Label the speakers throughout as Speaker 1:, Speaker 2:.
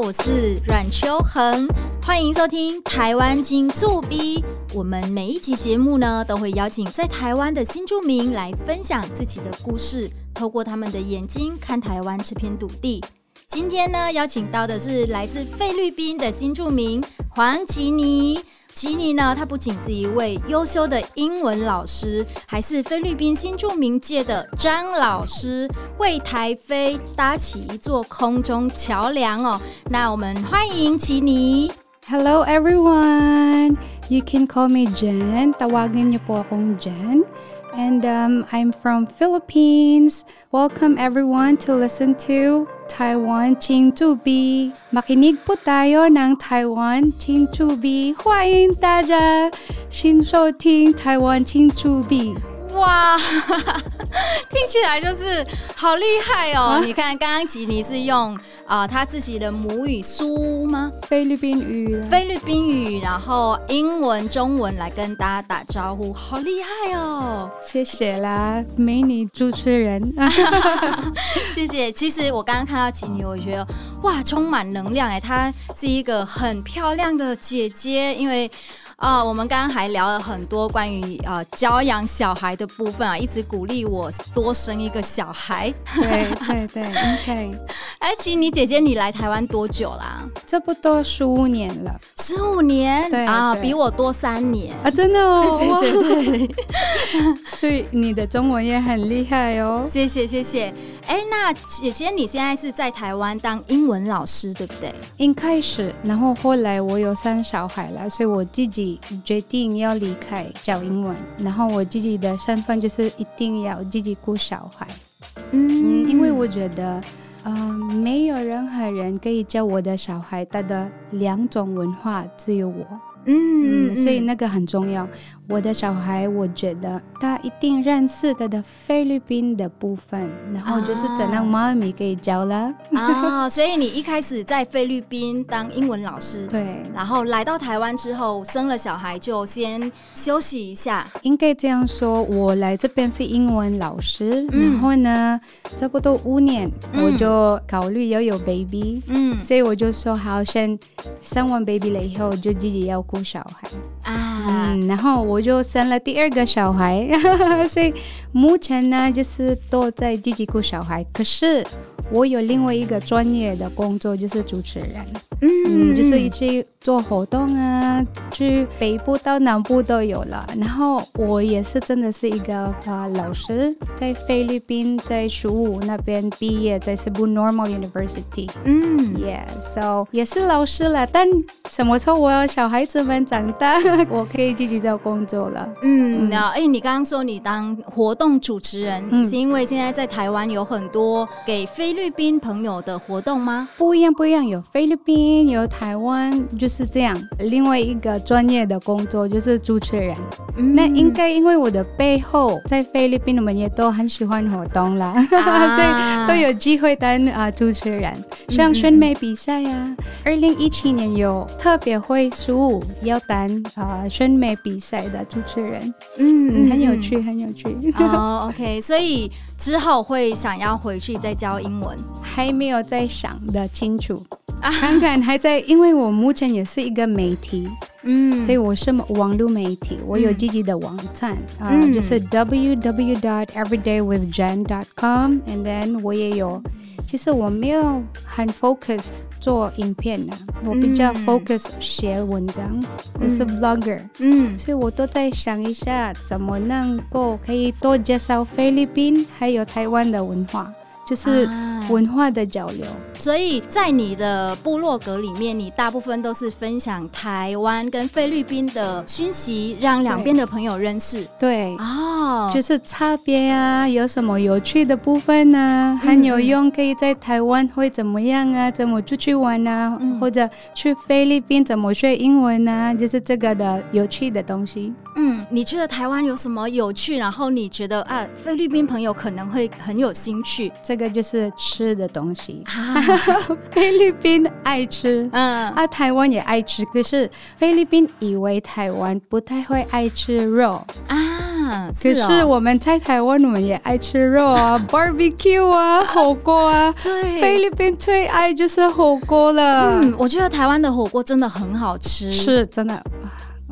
Speaker 1: 我是阮秋恒，欢迎收听台湾金驻 B。我们每一集节目呢，都会邀请在台湾的新住民来分享自己的故事，透过他们的眼睛看台湾这片土地。今天呢，邀请到的是来自菲律宾的新住民黄吉尼。吉尼呢，他不仅是一位优秀的英文老师，还是菲律宾新著名界的张老师，为台飞搭起一座空中桥梁哦。那我们欢迎吉尼。
Speaker 2: Hello everyone, you can call me Jen. Tawagin niyo po akong Jen. And um, I'm from Philippines. Welcome everyone to listen to Taiwan 金驻 B。Makinig po tayo ng Taiwan 金驻 B。欢迎大家新收听台湾金驻 B。
Speaker 1: 哇，听起来就是好厉害哦！啊、你看，刚刚吉尼是用啊、呃，他自己的母语苏吗？
Speaker 2: 菲律宾语，
Speaker 1: 菲律宾语，然后英文、中文来跟大家打招呼，好厉害哦！
Speaker 2: 谢谢啦，美女主持人，
Speaker 1: 谢谢。其实我刚刚看到吉尼，我觉得哇，充满能量哎，她是一个很漂亮的姐姐，因为。啊、哦，我们刚刚还聊了很多关于呃教养小孩的部分啊，一直鼓励我多生一个小孩。
Speaker 2: 对对对，OK。
Speaker 1: 哎，其实你姐姐，你来台湾多久啦？
Speaker 2: 差不多十五年了。
Speaker 1: 十五年？
Speaker 2: 对
Speaker 1: 啊，比我多三年
Speaker 2: 啊，真的哦。
Speaker 1: 对对对对。
Speaker 2: 所以你的中文也很厉害哦。
Speaker 1: 谢谢谢谢。哎，那姐姐你现在是在台湾当英文老师，对不对？
Speaker 2: 一开始，然后后来我有生小孩了，所以我自己。决定要离开教英文，然后我自己的身份就是一定要自己顾小孩。嗯，嗯，因为我觉得，嗯、呃，没有任何人可以教我的小孩，他的两种文化只有我。嗯，嗯，所以那个很重要。我的小孩，我觉得他一定认识他的菲律宾的部分，然后就是怎样妈咪可以教了
Speaker 1: 啊。所以你一开始在菲律宾当英文老师，
Speaker 2: 对，
Speaker 1: 然后来到台湾之后生了小孩，就先休息一下。
Speaker 2: 应该这样说，我来这边是英文老师，嗯、然后呢，差不多五年，嗯、我就考虑要有 baby，嗯，所以我就说好，先生完 baby 了以后，就自己要顾小孩啊，嗯，然后我。我就生了第二个小孩，所以目前呢，就是都在自己顾小孩。可是我有另外一个专业的工作，就是主持人。嗯，就是一起做活动啊，去北部到南部都有了。然后我也是真的是一个啊、呃、老师，在菲律宾在十五那边毕业，在 Cebu Normal University。嗯，Yeah，so 也是老师了。但什么时候我小孩子们长大，我可以继续找工作了。
Speaker 1: 嗯，那哎、嗯，你刚刚说你当活动主持人，嗯、是因为现在在台湾有很多给菲律宾朋友的活动吗？
Speaker 2: 不一样，不一样，有菲律宾。有台湾就是这样，另外一个专业的工作就是主持人。嗯、那应该因为我的背后在菲律宾，我们也都很喜欢活动啦，啊、所以都有机会当啊主持人，像选美比赛啊。二零一七年有特别会十五要当啊选美比赛的主持人，嗯，很有趣，很有趣。
Speaker 1: 哦，OK，所以之后会想要回去再教英文，
Speaker 2: 还没有再想的清楚。看看还在，因为我目前也是一个媒体，嗯，所以我是网络媒体，我有自己的网站，啊、嗯。呃，就是 www.everydaywithjen.com，and then 我也有，其实我没有很 focus 做影片的，我比较 focus 写文章，嗯、我是 vlogger，嗯，所以我都在想一下，怎么能够可以多介绍菲律宾还有台湾的文化，就是文化的交流。啊
Speaker 1: 所以在你的部落格里面，你大部分都是分享台湾跟菲律宾的讯息，让两边的朋友认识。
Speaker 2: 对，哦，oh. 就是差别啊，有什么有趣的部分呢？很有用，可以在台湾会怎么样啊？怎么出去玩啊？嗯、或者去菲律宾怎么学英文啊？就是这个的有趣的东西。
Speaker 1: 嗯，你觉得台湾有什么有趣？然后你觉得啊，菲律宾朋友可能会很有兴趣？
Speaker 2: 这个就是吃的东西。啊 菲律宾爱吃，嗯，啊，台湾也爱吃，可是菲律宾以为台湾不太会爱吃肉啊。
Speaker 1: 啊。
Speaker 2: 可是我们在台湾，我们也爱吃肉啊，barbecue 啊，火锅啊。对，菲律宾最爱就是火锅了。
Speaker 1: 嗯，我觉得台湾的火锅真的很好吃，
Speaker 2: 是真的。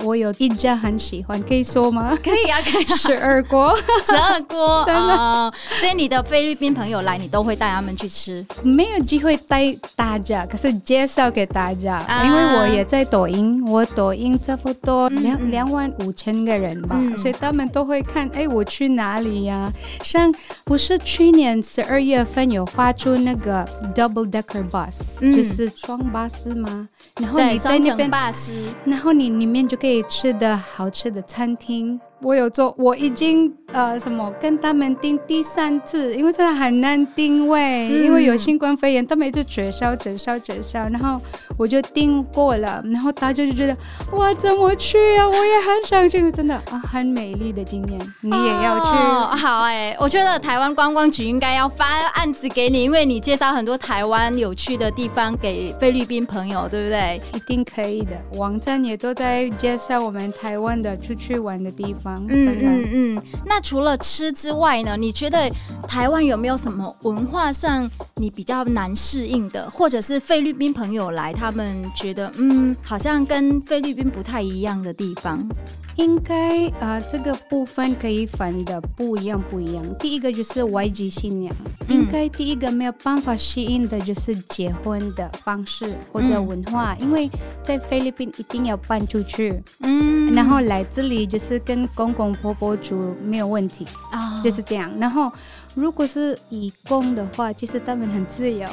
Speaker 2: 我有一家很喜欢，可以说吗？
Speaker 1: 可以啊，可以啊。
Speaker 2: 十二锅，
Speaker 1: 十二锅 啊！所以你的菲律宾朋友来，你都会带他们去吃？
Speaker 2: 没有机会带大家，可是介绍给大家，啊、因为我也在抖音，我抖音差不多两两、万五千个人吧，嗯、所以他们都会看。哎，我去哪里呀、啊？像不是去年十二月份有发出那个 double decker bus，、嗯、就是双巴士吗？然后你在那边
Speaker 1: 巴士，
Speaker 2: 然后你里面就可以。可以吃的好吃的餐厅。我有做，我已经呃什么跟他们订第三次，因为真的很难定位，嗯、因为有新冠肺炎，他们一直取消、取消、取消，然后我就订过了，然后大家就觉得哇，怎么去啊？我也很想去，真的啊，很美丽的经验，你也要去。
Speaker 1: 哦、好哎、欸，我觉得台湾观光局应该要发案子给你，因为你介绍很多台湾有趣的地方给菲律宾朋友，对不对？
Speaker 2: 一定可以的，网站也都在介绍我们台湾的出去玩的地方。
Speaker 1: 嗯嗯嗯，那除了吃之外呢？你觉得台湾有没有什么文化上你比较难适应的，或者是菲律宾朋友来，他们觉得嗯，好像跟菲律宾不太一样的地方？
Speaker 2: 应该啊、呃，这个部分可以分的不一样不一样。第一个就是外籍新娘，嗯、应该第一个没有办法适应的就是结婚的方式或者文化，嗯、因为在菲律宾一定要搬出去，嗯，然后来这里就是跟公公婆婆住没有问题啊，哦、就是这样。然后如果是义工的话，其实他们很自由，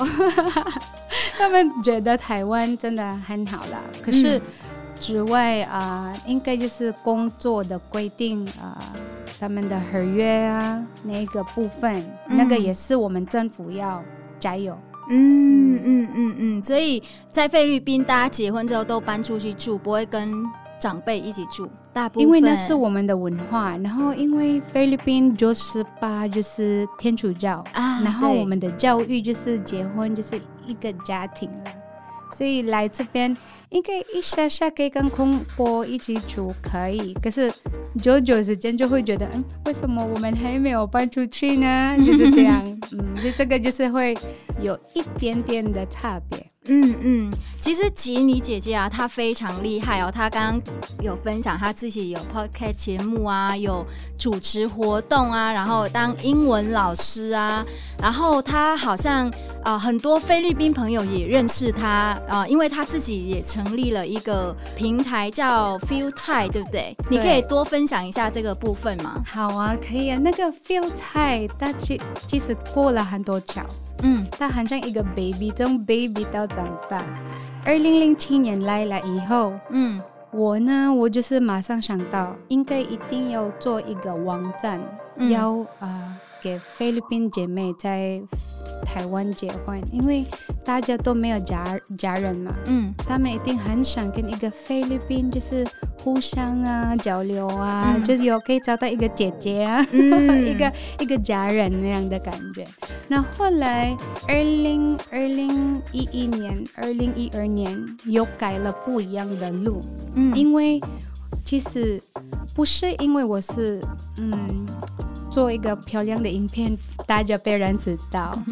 Speaker 2: 他们觉得台湾真的很好了，可是。嗯之外啊、呃，应该就是工作的规定啊、呃，他们的合约啊，那个部分，嗯、那个也是我们政府要加油。
Speaker 1: 嗯嗯嗯嗯，所以在菲律宾，大家结婚之后都搬出去住，不会跟长辈一起住。大部分，
Speaker 2: 因为那是我们的文化。然后，因为菲律宾九十八就是天主教啊，然后我们的教育就是结婚就是一个家庭了。所以来这边应该一下下可以跟空波一起煮可以，可是久久时间就会觉得，嗯，为什么我们还没有搬出去呢？就是这样，嗯，就这个就是会有一点点的差别。
Speaker 1: 嗯嗯，其实吉尼姐姐啊，她非常厉害哦。她刚刚有分享，她自己有 podcast 节目啊，有主持活动啊，然后当英文老师啊，然后她好像啊、呃，很多菲律宾朋友也认识她啊、呃，因为她自己也成立了一个平台叫 Feel Thai，对不对？对，你可以多分享一下这个部分吗？
Speaker 2: 好啊，可以啊。那个 Feel Thai，它其其实过了很多桥。嗯，他很像一个 baby，从 baby 到长大。二零零七年来了以后，嗯，我呢，我就是马上想到，应该一定要做一个网站，嗯、要啊、呃、给菲律宾姐妹在台湾结婚，因为大家都没有家家人嘛，嗯，他们一定很想跟一个菲律宾就是互相啊交流啊，嗯、就是有可以找到一个姐姐啊，嗯、一个一个家人那样的感觉。那后来二零二零一一年、二零一二年又改了不一样的路，嗯，因为其实不是因为我是嗯。做一个漂亮的影片，大家被认识到。啊、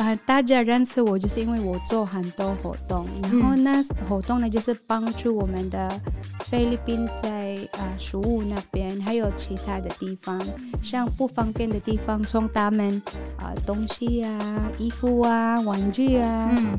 Speaker 2: 呃，大家认识我就是因为我做很多活动，然后那活动呢就是帮助我们的菲律宾在啊食物那边，还有其他的地方，像不方便的地方送他们啊、呃、东西啊、衣服啊、玩具啊。嗯。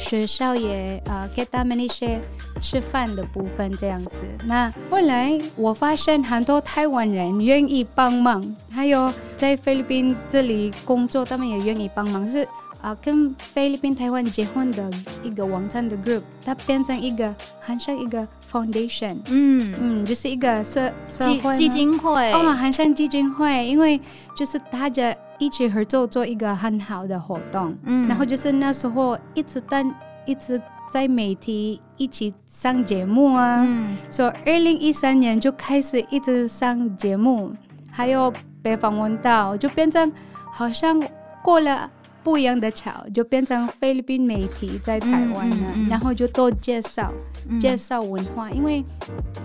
Speaker 2: 学校也啊、呃、给他们一些吃饭的部分这样子。那后来我发现很多台湾人愿意帮忙，还有在菲律宾这里工作，他们也愿意帮忙。是啊、呃，跟菲律宾台湾结婚的一个网站的 group，它变成一个很像一个 foundation，嗯。嗯，就是一个社社会
Speaker 1: 基金会。
Speaker 2: 哦，很像基金会，因为就是大家。一起合作做一个很好的活动，嗯，然后就是那时候一直在一直在媒体一起上节目啊，嗯，所以二零一三年就开始一直上节目，还有被访问到，就变成好像过了不一样的桥，就变成菲律宾媒体在台湾了，嗯嗯嗯、然后就多介绍、嗯、介绍文化，因为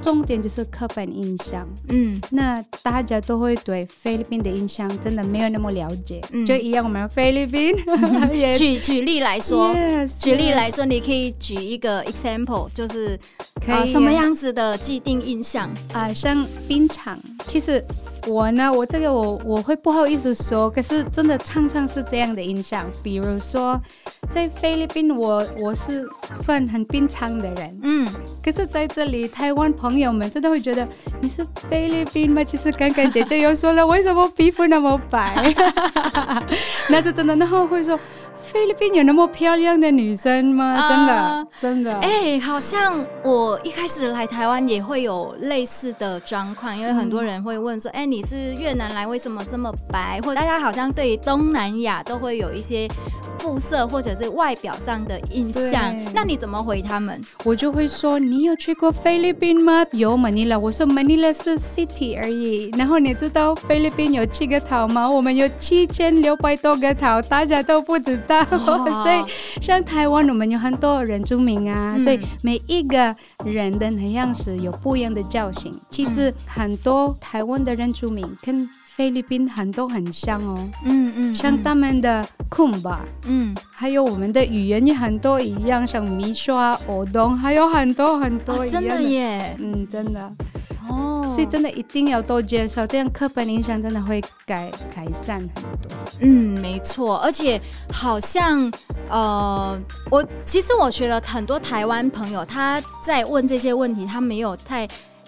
Speaker 2: 重点就是刻板印象。嗯，那大家都会对菲律宾的印象真的没有那么了解，嗯、就一样我们菲律宾。
Speaker 1: 举举例来说，yes, 举例来说你可以举一个 example，就是可以、呃、什么样子的既定印象
Speaker 2: 啊、呃，像冰场，其实。我呢，我这个我我会不好意思说，可是真的常常是这样的印象。比如说，在菲律宾，我我是算很平常的人，嗯，可是在这里，台湾朋友们真的会觉得你是菲律宾吗？其实刚刚姐姐又说了，为什么皮肤那么白？那是真的，然后会说。菲律宾有那么漂亮的女生吗？真的，呃、真的。
Speaker 1: 哎、欸，好像我一开始来台湾也会有类似的状况，因为很多人会问说：“哎、欸，你是越南来，为什么这么白？”或者大家好像对于东南亚都会有一些。肤色或者是外表上的印象，那你怎么回他们？
Speaker 2: 我就会说，你有去过菲律宾吗？有 Manila，，我说 Manila 是 city 而已。然后你知道菲律宾有七个岛吗？我们有七千六百多个岛，大家都不知道。所以像台湾，我们有很多原住民啊，嗯、所以每一个人的那样是有不一样的造型。其实很多台湾的原住民跟菲律宾很多很像哦，嗯嗯，像他们的 kumba，，嗯，还有我们的语言也很多一样，像米刷、欧东，还有很多很多一样的，
Speaker 1: 真的。耶，
Speaker 2: 嗯，真的，哦，所以真的一定要多介绍，这样课本影响真的会改改善很多。
Speaker 1: 嗯，没错，而且好像呃，我其实我觉得很多台湾朋友他在问这些问题，他没有太。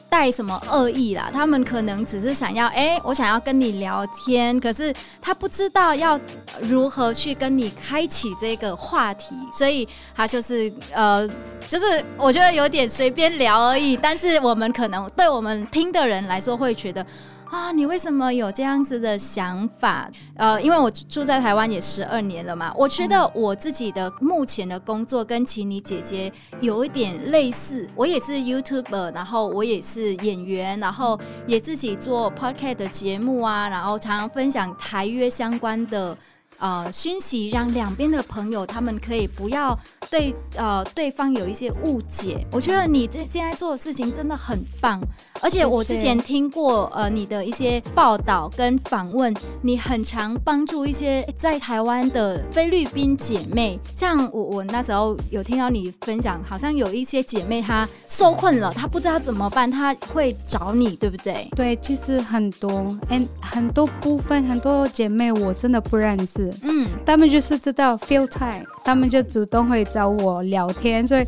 Speaker 1: 带什么恶意啦？他们可能只是想要，哎、我想要跟你聊天，可是他不知道要如何去跟你开启这个话题，所以他就是，呃，就是我觉得有点随便聊而已。但是我们可能对我们听的人来说会觉得。啊，你为什么有这样子的想法？呃，因为我住在台湾也十二年了嘛，我觉得我自己的目前的工作跟綺妮姐姐有一点类似，我也是 YouTuber，然后我也是演员，然后也自己做 Podcast 的节目啊，然后常常分享台约相关的。呃，讯息让两边的朋友他们可以不要对呃对方有一些误解。我觉得你这现在做的事情真的很棒，而且我之前听过呃你的一些报道跟访问，你很常帮助一些在台湾的菲律宾姐妹。像我我那时候有听到你分享，好像有一些姐妹她受困了，她不知道怎么办，她会找你，对不对？
Speaker 2: 对，其实很多，嗯，很多部分很多姐妹我真的不认识。嗯，他们就是知道 feel time，他们就主动会找我聊天，所以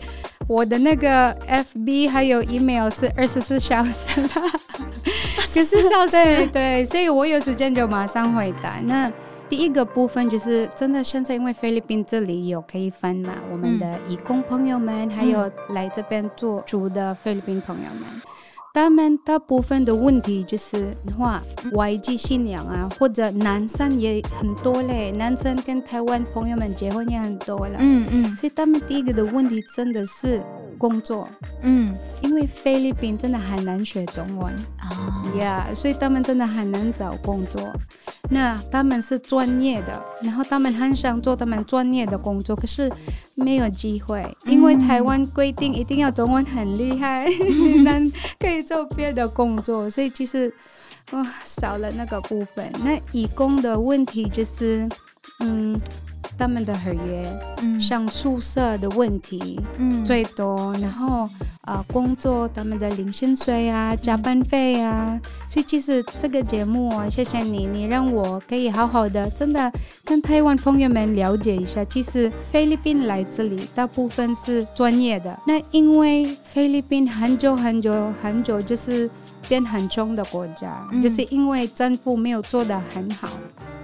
Speaker 2: 我的那个 FB 还有 email 是二十四小时十四小时，对对，所以我有时间就马上回答。那第一个部分就是真的现在因为菲律宾这里有可以分嘛，我们的义工朋友们，还有来这边做主的菲律宾朋友们。他们大部分的问题就是话外籍新娘啊，或者男生也很多嘞，男生跟台湾朋友们结婚也很多了，嗯嗯，所以他们第一个的问题真的是工作，嗯，因为菲律宾真的很难学中文啊，呀，yeah, 所以他们真的很难找工作。那他们是专业的，然后他们很想做他们专业的工作，可是没有机会，因为台湾规定一定要中文很厉害，你能可以做别的工作，所以其实哇少了那个部分。那义工的问题就是，嗯。他们的合约，嗯，像宿舍的问题，嗯，最多，然后啊、呃，工作他们的零薪水啊，加班费啊，所以其实这个节目啊，谢谢你，你让我可以好好的，真的跟台湾朋友们了解一下。其实菲律宾来这里大部分是专业的，那因为菲律宾很久很久很久就是变很穷的国家，嗯、就是因为政府没有做得很好。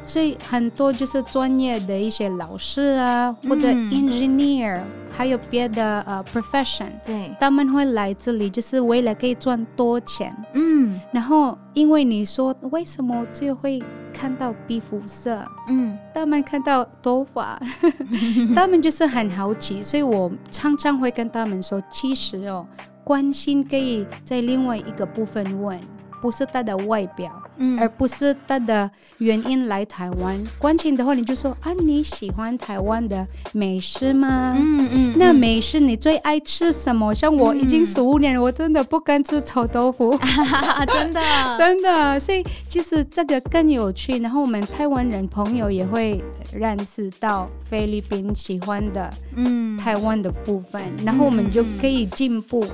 Speaker 2: 所以很多就是专业的一些老师啊，或者 engineer，、嗯、还有别的呃 profession，对，他们会来这里就是为了可以赚多钱。嗯，然后因为你说为什么就会看到皮肤色？嗯，他们看到头发，他们就是很好奇，所以我常常会跟他们说，其实哦，关心可以在另外一个部分问，不是他的外表。嗯，而不是他的原因来台湾。关心的话，你就说啊，你喜欢台湾的美食吗？嗯嗯，嗯，那美食你最爱吃什么？像我已经十五年了，我真的不敢吃臭豆腐，
Speaker 1: 真的
Speaker 2: 真的。所以其实这个更有趣。然后我们台湾人朋友也会认识到菲律宾喜欢的嗯台湾的部分，嗯，然后我们就可以进步。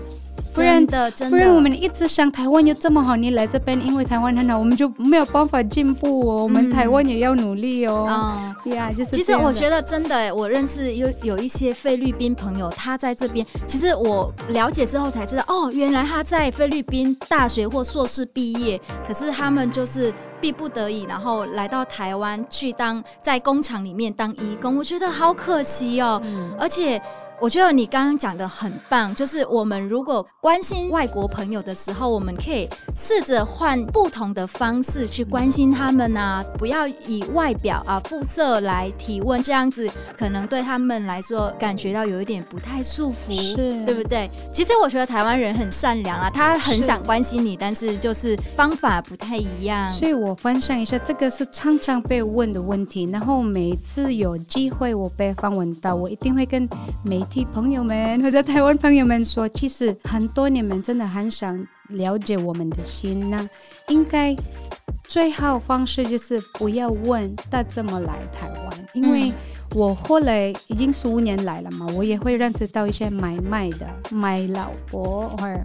Speaker 2: 不然的，真的，不然我们一直想台湾又这么好，你来这边因为台湾很好，我们就没有办法进步哦。我们台湾也要努力哦。啊、嗯，呀、yeah，就是。
Speaker 1: 其实我觉得真的，我认识有有一些菲律宾朋友，他在这边。其实我了解之后才知道，哦，原来他在菲律宾大学或硕士毕业，可是他们就是逼不得已，然后来到台湾去当在工厂里面当义工。我觉得好可惜哦，嗯、而且。我觉得你刚刚讲的很棒，就是我们如果关心外国朋友的时候，我们可以试着换不同的方式去关心他们啊，不要以外表啊肤色来提问，这样子可能对他们来说感觉到有一点不太舒服，是，对不对？其实我觉得台湾人很善良啊，他很想关心你，但是就是方法不太一样。
Speaker 2: 所以我分享一下，这个是常常被问的问题，然后每次有机会我被访问到，我一定会跟每。替朋友们或者台湾朋友们说，其实很多你们真的很想了解我们的心呢，应该最好方式就是不要问他怎么来台湾，因为。嗯我后来已经十五年来了嘛，我也会认识到一些买卖的买老婆或者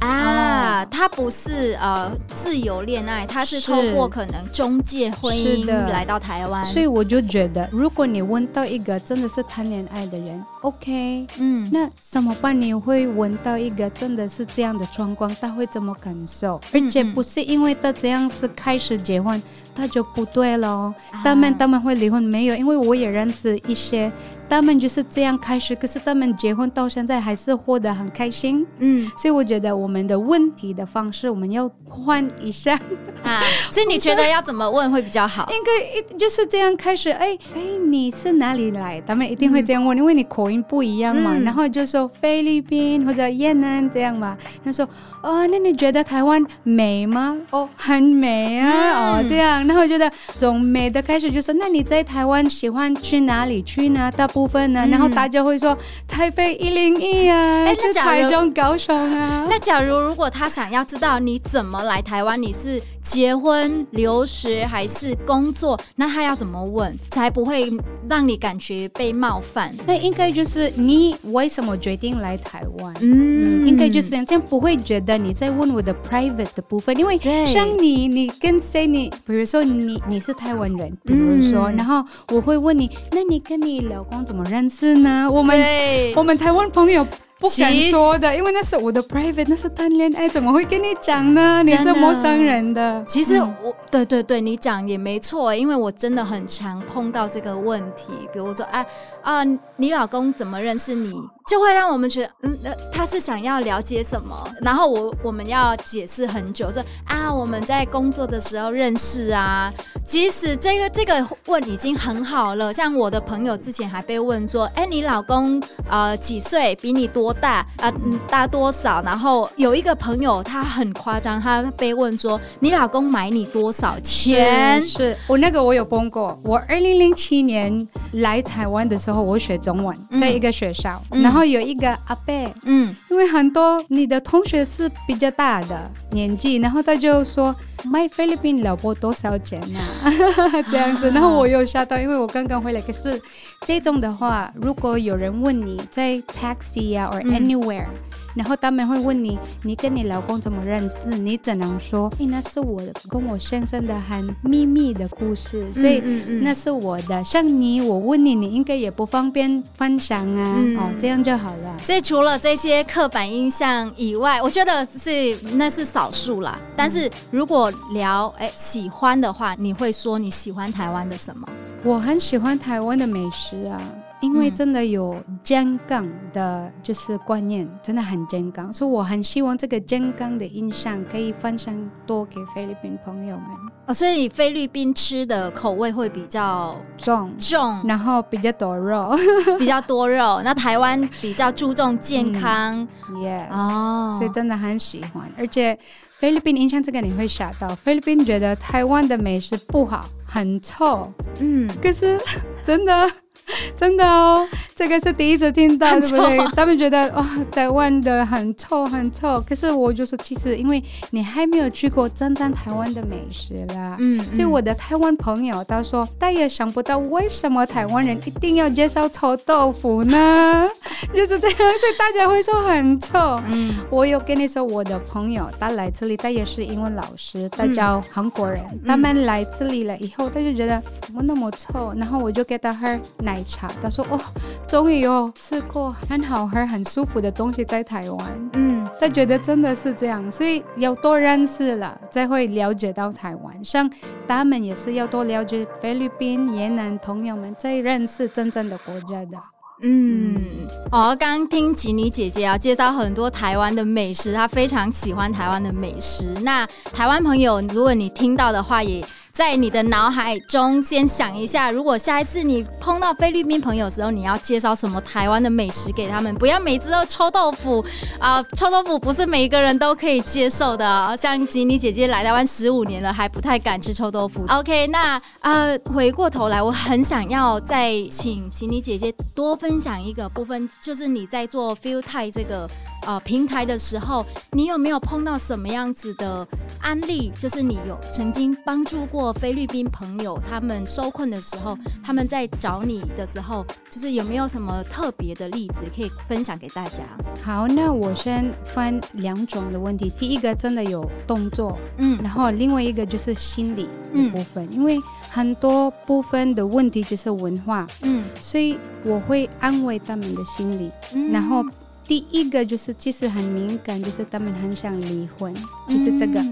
Speaker 1: 啊，他不是呃自由恋爱，他是透过可能中介婚姻来到台湾，
Speaker 2: 所以我就觉得，如果你问到一个真的是谈恋爱的人，OK，嗯，那怎么办？你会闻到一个真的是这样的状况，他会怎么感受？而且不是因为他这样是开始结婚。他就不对了，他们他们会离婚没有？因为我也认识一些。他们就是这样开始，可是他们结婚到现在还是活得很开心。嗯，所以我觉得我们的问题的方式我们要换一下
Speaker 1: 啊。所以你觉得要怎么问会比较好？
Speaker 2: 应该一就是这样开始。哎哎，你是哪里来？他们一定会这样问，嗯、因为你口音不一样嘛。嗯、然后就说菲律宾或者越南这样嘛。他说哦，那你觉得台湾美吗？哦，很美啊。嗯、哦，这样。然后觉得从美的开始就说，那你在台湾喜欢去哪里去呢？大部部分呢，嗯、然后大家会说台北一零一啊，哎，那台中高雄啊。
Speaker 1: 那假如如果他想要知道你怎么来台湾，你是结婚、留学还是工作，那他要怎么问才不会让你感觉被冒犯？
Speaker 2: 那应该就是你为什么决定来台湾？嗯，嗯，应该就是这样，这样不会觉得你在问我的 private 的部分，因为像你，你跟谁你，比如说你你是台湾人，比如说，嗯、然后我会问你，那你跟你老公怎么认识呢？我们我们台湾朋友不敢说的，因为那是我的 private，那是谈恋爱，怎么会跟你讲呢？你是陌生人的。
Speaker 1: 其实我、嗯、对对对，你讲也没错，因为我真的很常碰到这个问题，比如说，哎啊，你老公怎么认识你？就会让我们觉得，嗯，那他是想要了解什么？然后我我们要解释很久，说啊，我们在工作的时候认识啊。其实这个这个问已经很好了。像我的朋友之前还被问说，哎，你老公呃几岁？比你多大？啊，嗯，大多少？然后有一个朋友他很夸张，他被问说，你老公买你多少钱？
Speaker 2: 是，是我那个我有崩过。我二零零七年来台湾的时候，我学中文，在一个学校，嗯、然后。有一个阿伯，嗯，因为很多你的同学是比较大的年纪，然后他就说买菲律宾老婆多少钱呢？这样子，然后我又吓到，因为我刚刚回来。可是这种的话，如果有人问你在 taxi 啊，或 anywhere。然后他们会问你，你跟你老公怎么认识？你只能说，哎，那是我跟我先生的很秘密的故事，所以那是我的。像你，我问你，你应该也不方便分享啊。嗯、哦，这样就好了。
Speaker 1: 所以除了这些刻板印象以外，我觉得是那是少数啦。但是如果聊哎喜欢的话，你会说你喜欢台湾的什么？
Speaker 2: 我很喜欢台湾的美食啊。因为真的有健康的就是观念，真的很健康，所以我很希望这个健康的印象可以分享多给菲律宾朋友们。
Speaker 1: 哦，所以菲律宾吃的口味会比较重重，
Speaker 2: 然后比较多肉，
Speaker 1: 比较多肉。那台湾比较注重健康，
Speaker 2: 嗯，Yes，哦，所以真的很喜欢，而且。菲律宾印象这个你会吓到，菲律宾觉得台湾的美食不好，很臭。嗯，可是 真的。真的哦，这个是第一次听到，对不对？他们觉得哇、哦，台湾的很臭很臭。可是我就说，其实因为你还没有去过真正台湾的美食啦，嗯，嗯，所以我的台湾朋友他说，他也想不到为什么台湾人一定要介绍臭豆腐呢？就是这样，所以大家会说很臭。嗯，我有跟你说，我的朋友他来这里，他也是英文老师，他叫韩国人，嗯、他们来这里了以后，他就觉得怎么那么臭，然后我就给他喝奶茶。他说：“哦，终于有吃过很好喝、很舒服的东西在台湾。”嗯，他觉得真的是这样，所以要多认识了，才会了解到台湾。像他们也是要多了解菲律宾、越南朋友们，才认识真正的国家的。
Speaker 1: 嗯，哦，刚刚听吉尼姐姐啊介绍很多台湾的美食，她非常喜欢台湾的美食。那台湾朋友，如果你听到的话，也。在你的脑海中先想一下，如果下一次你碰到菲律宾朋友的时候，你要介绍什么台湾的美食给他们？不要每次都臭豆腐啊、臭豆腐不是每一个人都可以接受的。像吉妮姐姐来台湾十五年了，还不太敢吃臭豆腐。OK，那呃，回过头来，我很想要再请吉妮姐姐多分享一个部分，就是你在做 Feel Thai 这个。呃，平台的时候，你有没有碰到什么样子的案例？就是你有曾经帮助过菲律宾朋友，他们受困的时候，他们在找你的时候，就是有没有什么特别的例子可以分享给大家？
Speaker 2: 好，那我先分两种的问题。第一个真的有动作，嗯，然后另外一个就是心理的部分，嗯，因为很多部分的问题就是文化，嗯，所以我会安慰他们的心理，嗯，然后。第一个就是其实很敏感，就是他们很想离婚，就是这个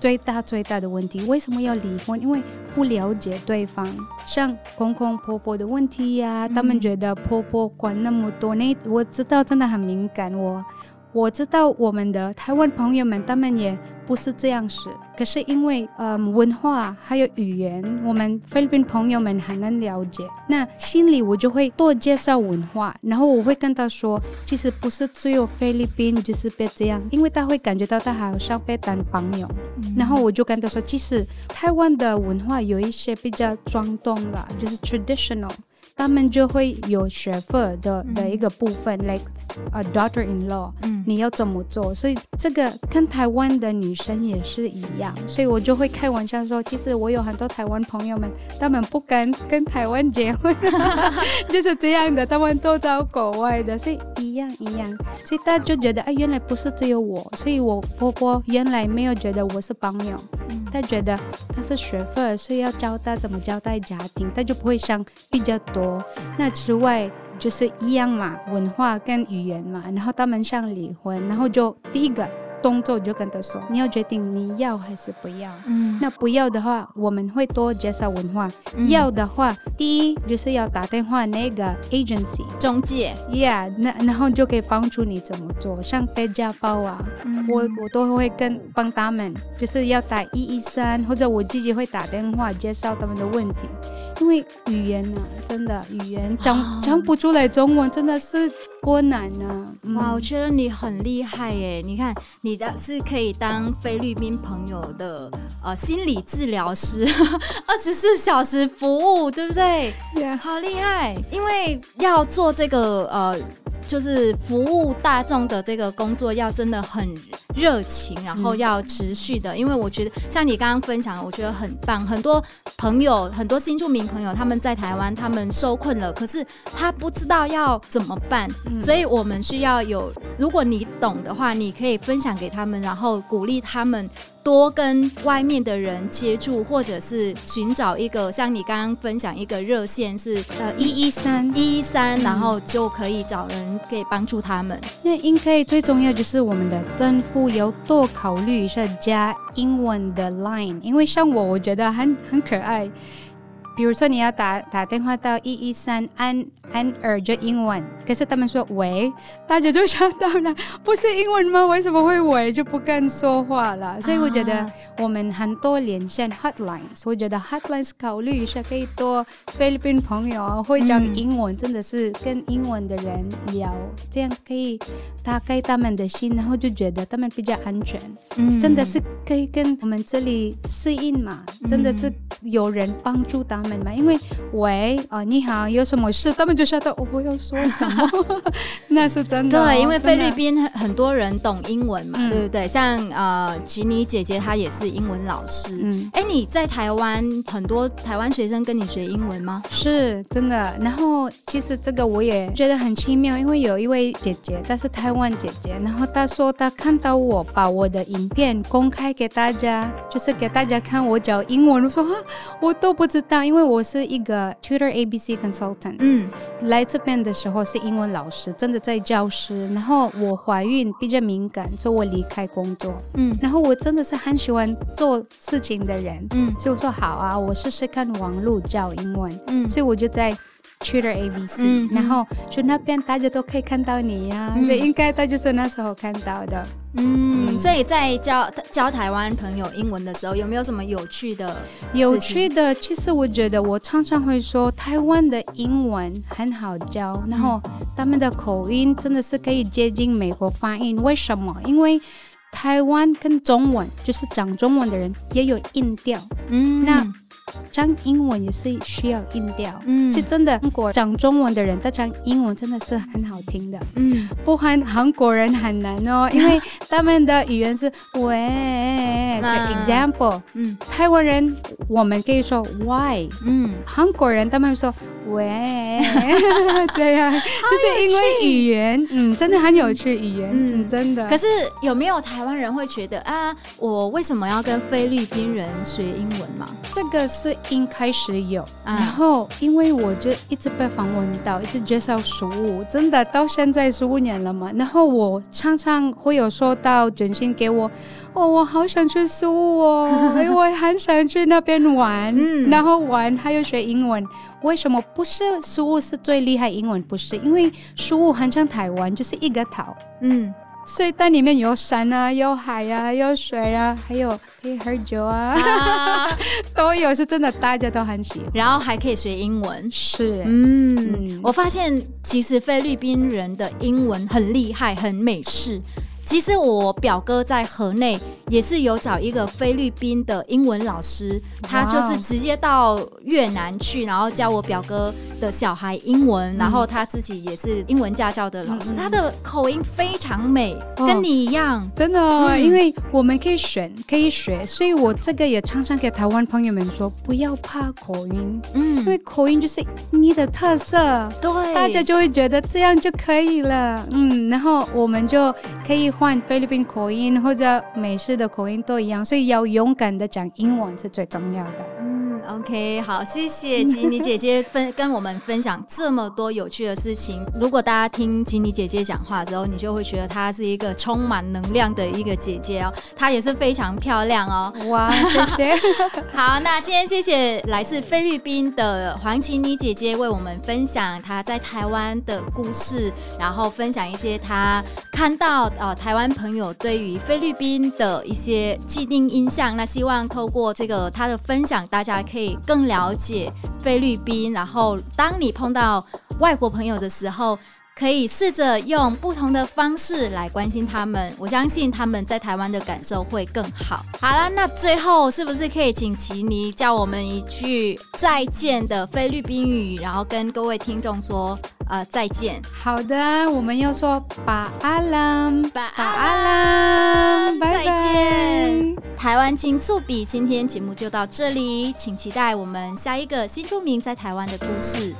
Speaker 2: 最大最大的问题。为什么要离婚？因为不了解对方，像公公婆婆的问题呀、啊，他们觉得婆婆管那么多，那我知道真的很敏感，我。我知道我们的台湾朋友们，他们也不是这样子。可是因为嗯文化还有语言，我们菲律宾朋友们很难了解。那心里我就会多介绍文化，然后我会跟他说，其实不是只有菲律宾就是别这样，因为他会感觉到他好像被当朋友。然后我就跟他说，其实台湾的文化有一些比较传统了，就是 traditional。他们就会有学费的的一个部分，嗯，like a daughter-in-law，嗯，你要怎么做？所以这个跟台湾的女生也是一样，所以我就会开玩笑说，其实我有很多台湾朋友们，他们不敢跟台湾结婚，就是这样的，他们都找国外的，所以一样一样，所以大家就觉得，哎，原来不是只有我，所以我婆婆原来没有觉得我是朋友，嗯，她觉得她是学费，所以要教她怎么交代家庭，她就不会想比较多。那之外就是一样嘛，文化跟语言嘛，然后他们想离婚，然后就第一个。动作就跟他说，你要决定你要还是不要。嗯，那不要的话，我们会多介绍文化。嗯、要的话，第一就是要打电话那个 agency
Speaker 1: 中介
Speaker 2: ，yeah，那然后就可以帮助你怎么做，像被家暴啊，嗯、我我都会跟帮他们，就是要打一一三，或者我自己会打电话介绍他们的问题，因为语言呢、啊，真的语言讲讲不出来中文，真的是困难呢。
Speaker 1: 哇，我觉得你很厉害耶，你看。你的是可以当菲律宾朋友的呃心理治疗师，二十四小时服务，对不对.好厉害！因为要做这个呃，就是服务大众的这个工作，要真的很热情，然后要持续的。嗯、因为我觉得像你刚刚分享，我觉得很棒。很多朋友，很多新住民朋友，他们在台湾，他们受困了，可是他不知道要怎么办，嗯、所以我们需要有，如果你懂的话，你可以分享给他们，然后鼓励他们。多跟外面的人接触，或者是寻找一个像你刚刚分享一个热线是呃一一三一一三，然后就可以找人可以帮助他们。
Speaker 2: 那应该最重要就是我们的政府要多考虑一下加英文的 line，因为像我我觉得很很可爱。比如说你要打打电话到一一三，按安尔就英文，可是他们说喂，大家就想到了，不是英文吗？为什么会喂？就不敢说话了。所以我觉得我们很多连线 hotlines，我觉得 hotlines 考虑一下，可以多菲律宾朋友会讲英文，真的是跟英文的人聊，这样可以打开他们的心，然后就觉得他们比较安全。嗯，真的是可以跟我们这里适应嘛？真的是有人帮助他们嘛？因为喂，哦，你好，有什么事？他们就晓得我要说什么，那是真的、哦。
Speaker 1: 对，因为菲律宾很很多人懂英文嘛，嗯、对不对？像呃吉尼姐姐她也是英文老师。嗯，哎，你在台湾很多台湾学生跟你学英文吗？
Speaker 2: 是真的。然后其实这个我也觉得很奇妙，因为有一位姐姐，她是台湾姐姐，然后她说她看到我把我的影片公开给大家，就是给大家看我教英文。我说啊，我都不知道，因为我是一个 Tutor ABC Consultant。嗯。来这边的时候是英文老师，真的在教室。然后我怀孕比较敏感，所以我离开工作。嗯，然后我真的是很喜欢做事情的人。嗯，所以我说好啊，我试试看网络教英文。嗯，所以我就在 Tutor ABC，嗯，然后就那边大家都可以看到你呀，啊，嗯，所以应该他就是那时候看到的。
Speaker 1: 嗯，所以在教教台湾朋友英文的时候，有没有什么有趣的？
Speaker 2: 有趣的，其实我觉得我常常会说，台湾的英文很好教，然后他们的口音真的是可以接近美国发音。为什么？因为台湾跟中文，就是讲中文的人也有音调。嗯，那。讲英文也是需要音调，嗯，是真的。韩国讲中文的人，他讲英文真的是很好听的，嗯，不含韩国人很难哦，因为他们的语言是喂，所以 example，嗯，台湾人我们可以说 why，嗯，韩国人他们说喂，这样 就是因为语言，嗯，真的很有趣语言，嗯，真的。
Speaker 1: 可是有没有台湾人会觉得啊，我为什么要跟菲律宾人学英文嘛？
Speaker 2: 这个。是一开始有，然后因为我就一直被访问到，一直介绍食物，真的到现在十五年了嘛。然后我常常会有收到短信给我，哦，我好想去书屋哦，因为我很想去那边玩，嗯，然后玩还有学英文。为什么不是食物是最厉害英文？不是，因为食物很像台湾，就是一个岛，嗯。所以它里面有山啊，有海啊，有水啊，还有可以喝酒啊，啊 都有，是真的，大家都很喜欢。
Speaker 1: 然后还可以学英文，
Speaker 2: 是，
Speaker 1: 嗯，嗯，我发现其实菲律宾人的英文很厉害，很美式。其实我表哥在河内也是有找一个菲律宾的英文老师，他就是直接到越南去，然后教我表哥的小孩英文，然后他自己也是英文家教的老师，他的口音非常美，跟你一样，
Speaker 2: 真的哦。因为我们可以选，可以学，所以我这个也常常给台湾朋友们说，不要怕口音，嗯，因为口音就是你的特色，对，大家就会觉得这样就可以了，嗯，然后我们就可以。换菲律宾口音或者美式的口音都一样，所以要勇敢的讲英文是最重要的。
Speaker 1: 嗯，OK，好，谢谢吉妮姐姐分跟我们分享这么多有趣的事情。如果大家听吉妮姐姐讲话之后，你就会觉得她是一个充满能量的一个姐姐哦，她也是非常漂亮哦。
Speaker 2: 哇，谢谢。
Speaker 1: 好，那今天谢谢来自菲律宾的黄吉妮姐姐为我们分享她在台湾的故事，然后分享一些她看到呃台。台湾朋友对于菲律宾的一些既定印象，那希望透过这个他的分享，大家可以更了解菲律宾。然后，当你碰到外国朋友的时候，可以试着用不同的方式来关心他们。我相信他们在台湾的感受会更好。好了，那最后是不是可以请奇尼教我们一句再见的菲律宾语，然后跟各位听众说？呃，再见。
Speaker 2: 好的，我们要说巴阿兰，
Speaker 1: 巴阿兰，再见。台湾金醋比，今天节目就到这里，请期待我们下一个新出名在台湾的故事。